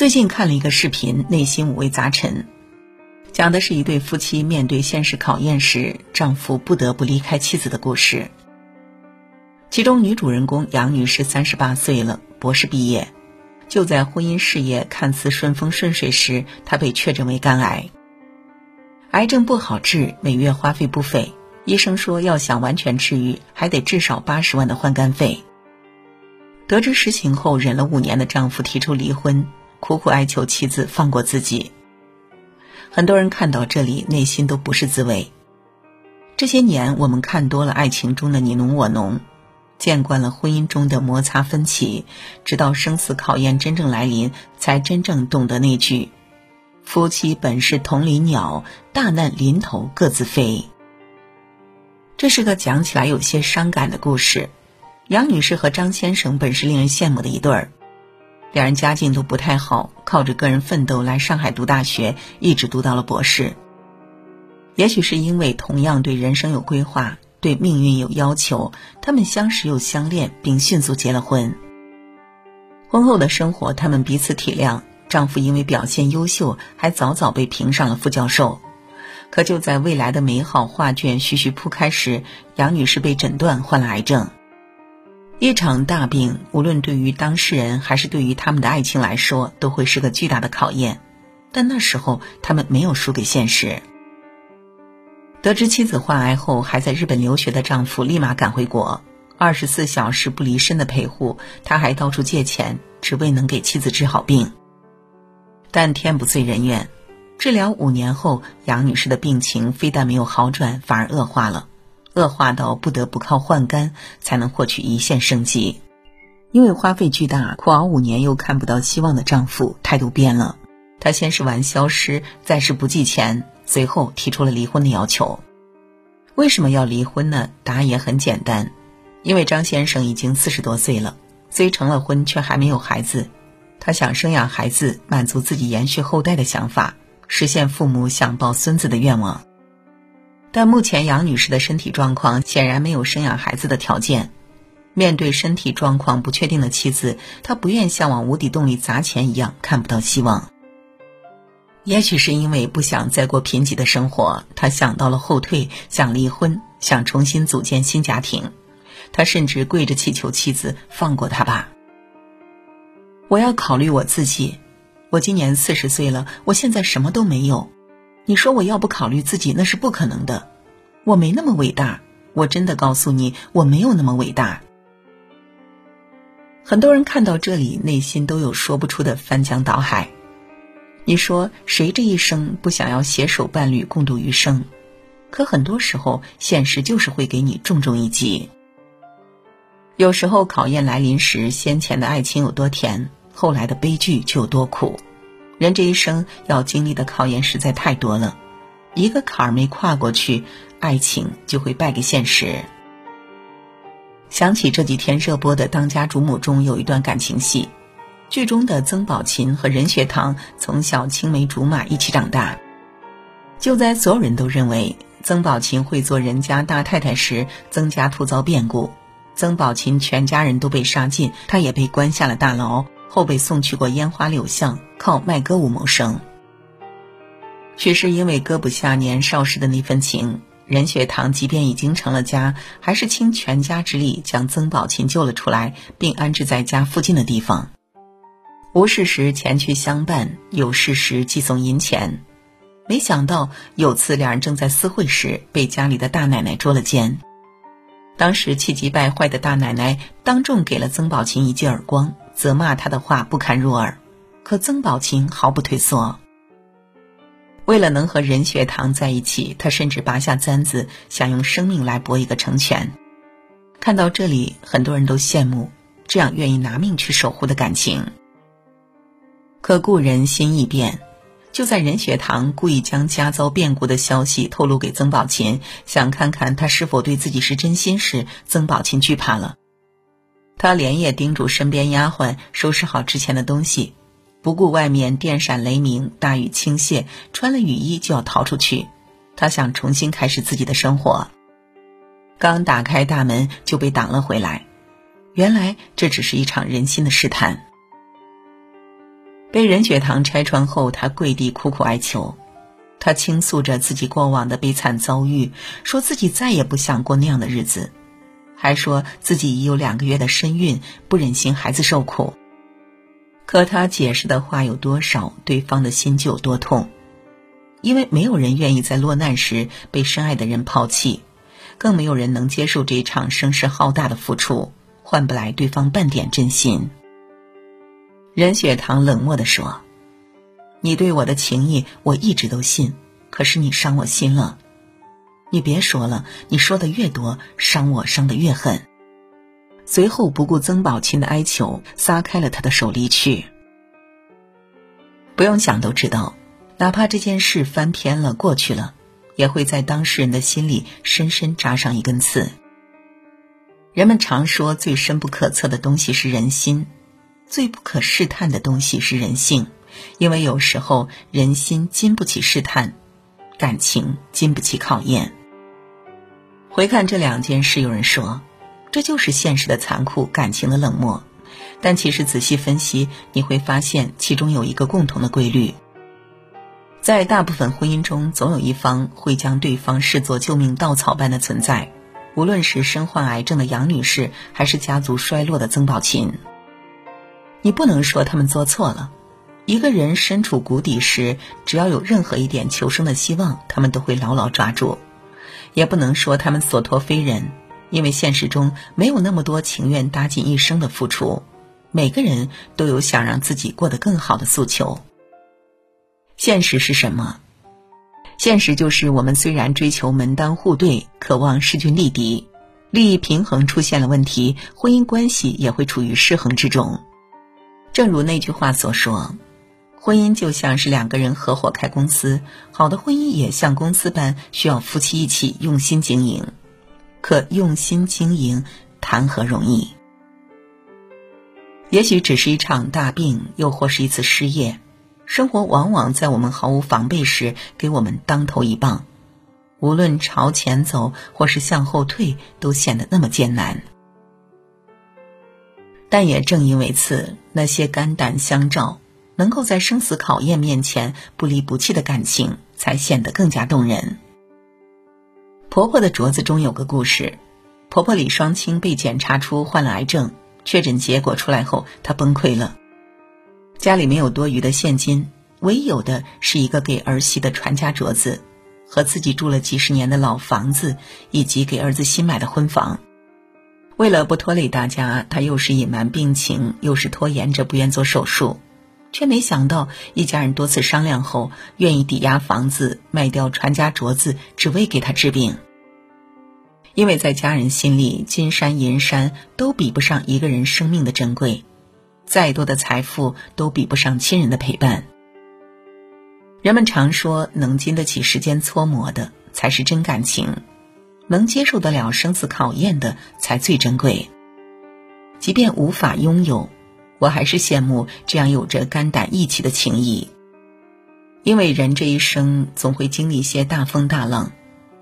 最近看了一个视频，内心五味杂陈，讲的是一对夫妻面对现实考验时，丈夫不得不离开妻子的故事。其中女主人公杨女士三十八岁了，博士毕业，就在婚姻事业看似顺风顺水时，她被确诊为肝癌。癌症不好治，每月花费不菲，医生说要想完全治愈，还得至少八十万的换肝费。得知实情后，忍了五年的丈夫提出离婚。苦苦哀求妻子放过自己。很多人看到这里，内心都不是滋味。这些年，我们看多了爱情中的你侬我侬，见惯了婚姻中的摩擦分歧，直到生死考验真正来临，才真正懂得那句：“夫妻本是同林鸟，大难临头各自飞。”这是个讲起来有些伤感的故事。杨女士和张先生本是令人羡慕的一对儿。两人家境都不太好，靠着个人奋斗来上海读大学，一直读到了博士。也许是因为同样对人生有规划，对命运有要求，他们相识又相恋，并迅速结了婚。婚后的生活，他们彼此体谅。丈夫因为表现优秀，还早早被评上了副教授。可就在未来的美好画卷徐徐铺开时，杨女士被诊断患了癌症。一场大病，无论对于当事人还是对于他们的爱情来说，都会是个巨大的考验。但那时候，他们没有输给现实。得知妻子患癌后，还在日本留学的丈夫立马赶回国，二十四小时不离身的陪护，他还到处借钱，只为能给妻子治好病。但天不遂人愿，治疗五年后，杨女士的病情非但没有好转，反而恶化了。恶化到不得不靠换肝才能获取一线生机，因为花费巨大，苦熬五年又看不到希望的丈夫态度变了。他先是玩消失，再是不计钱，随后提出了离婚的要求。为什么要离婚呢？答案也很简单，因为张先生已经四十多岁了，虽成了婚，却还没有孩子。他想生养孩子，满足自己延续后代的想法，实现父母想抱孙子的愿望。但目前杨女士的身体状况显然没有生养孩子的条件。面对身体状况不确定的妻子，她不愿像往无底洞里砸钱一样看不到希望。也许是因为不想再过贫瘠的生活，她想到了后退，想离婚，想重新组建新家庭。她甚至跪着祈求妻子放过他吧。我要考虑我自己，我今年四十岁了，我现在什么都没有。你说我要不考虑自己，那是不可能的。我没那么伟大，我真的告诉你，我没有那么伟大。很多人看到这里，内心都有说不出的翻江倒海。你说谁这一生不想要携手伴侣共度余生？可很多时候，现实就是会给你重重一击。有时候考验来临时，先前的爱情有多甜，后来的悲剧就有多苦。人这一生要经历的考验实在太多了，一个坎儿没跨过去，爱情就会败给现实。想起这几天热播的《当家主母》中有一段感情戏，剧中的曾宝琴和任学堂从小青梅竹马一起长大。就在所有人都认为曾宝琴会做人家大太太时，曾家突遭变故，曾宝琴全家人都被杀尽，她也被关下了大牢。后被送去过烟花柳巷，靠卖歌舞谋生。许是因为割不下年少时的那份情，任学堂即便已经成了家，还是倾全家之力将曾宝琴救了出来，并安置在家附近的地方。无事时前去相伴，有事时寄送银钱。没想到有次两人正在私会时，被家里的大奶奶捉了奸。当时气急败坏的大奶奶当众给了曾宝琴一记耳光。责骂他的话不堪入耳，可曾宝琴毫不退缩。为了能和任学堂在一起，他甚至拔下簪子，想用生命来搏一个成全。看到这里，很多人都羡慕这样愿意拿命去守护的感情。可故人心易变，就在任学堂故意将家遭变故的消息透露给曾宝琴，想看看他是否对自己是真心时，曾宝琴惧怕了。他连夜叮嘱身边丫鬟收拾好值钱的东西，不顾外面电闪雷鸣、大雨倾泻，穿了雨衣就要逃出去。他想重新开始自己的生活，刚打开大门就被挡了回来。原来这只是一场人心的试探。被任雪堂拆穿后，他跪地苦苦哀求。他倾诉着自己过往的悲惨遭遇，说自己再也不想过那样的日子，还说自己已有两个月的身孕，不忍心孩子受苦。可他解释的话有多少，对方的心就有多痛，因为没有人愿意在落难时被深爱的人抛弃，更没有人能接受这一场声势浩大的付出换不来对方半点真心。任雪堂冷漠地说。你对我的情谊，我一直都信。可是你伤我心了，你别说了，你说的越多，伤我伤的越狠。随后不顾曾宝琴的哀求，撒开了他的手离去。不用想都知道，哪怕这件事翻篇了过去了，也会在当事人的心里深深扎上一根刺。人们常说，最深不可测的东西是人心，最不可试探的东西是人性。因为有时候人心经不起试探，感情经不起考验。回看这两件事，有人说，这就是现实的残酷，感情的冷漠。但其实仔细分析，你会发现其中有一个共同的规律：在大部分婚姻中，总有一方会将对方视作救命稻草般的存在。无论是身患癌症的杨女士，还是家族衰落的曾宝琴，你不能说他们做错了。一个人身处谷底时，只要有任何一点求生的希望，他们都会牢牢抓住。也不能说他们所托非人，因为现实中没有那么多情愿搭进一生的付出。每个人都有想让自己过得更好的诉求。现实是什么？现实就是我们虽然追求门当户对，渴望势均力敌，利益平衡出现了问题，婚姻关系也会处于失衡之中。正如那句话所说。婚姻就像是两个人合伙开公司，好的婚姻也像公司般需要夫妻一起用心经营。可用心经营，谈何容易？也许只是一场大病，又或是一次失业，生活往往在我们毫无防备时给我们当头一棒。无论朝前走或是向后退，都显得那么艰难。但也正因为此，那些肝胆相照。能够在生死考验面前不离不弃的感情，才显得更加动人。婆婆的镯子中有个故事：婆婆李双清被检查出患了癌症，确诊结果出来后，她崩溃了。家里没有多余的现金，唯有的是一个给儿媳的传家镯子，和自己住了几十年的老房子，以及给儿子新买的婚房。为了不拖累大家，她又是隐瞒病情，又是拖延着不愿做手术。却没想到，一家人多次商量后，愿意抵押房子卖掉传家镯子，只为给他治病。因为在家人心里，金山银山都比不上一个人生命的珍贵，再多的财富都比不上亲人的陪伴。人们常说，能经得起时间搓磨的才是真感情，能接受得了生死考验的才最珍贵。即便无法拥有。我还是羡慕这样有着肝胆义气的情谊，因为人这一生总会经历一些大风大浪，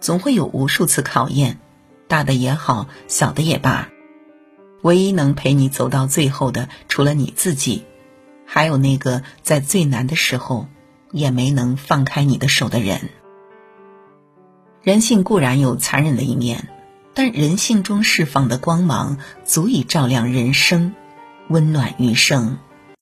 总会有无数次考验，大的也好，小的也罢，唯一能陪你走到最后的，除了你自己，还有那个在最难的时候也没能放开你的手的人。人性固然有残忍的一面，但人性中释放的光芒足以照亮人生。温暖余生。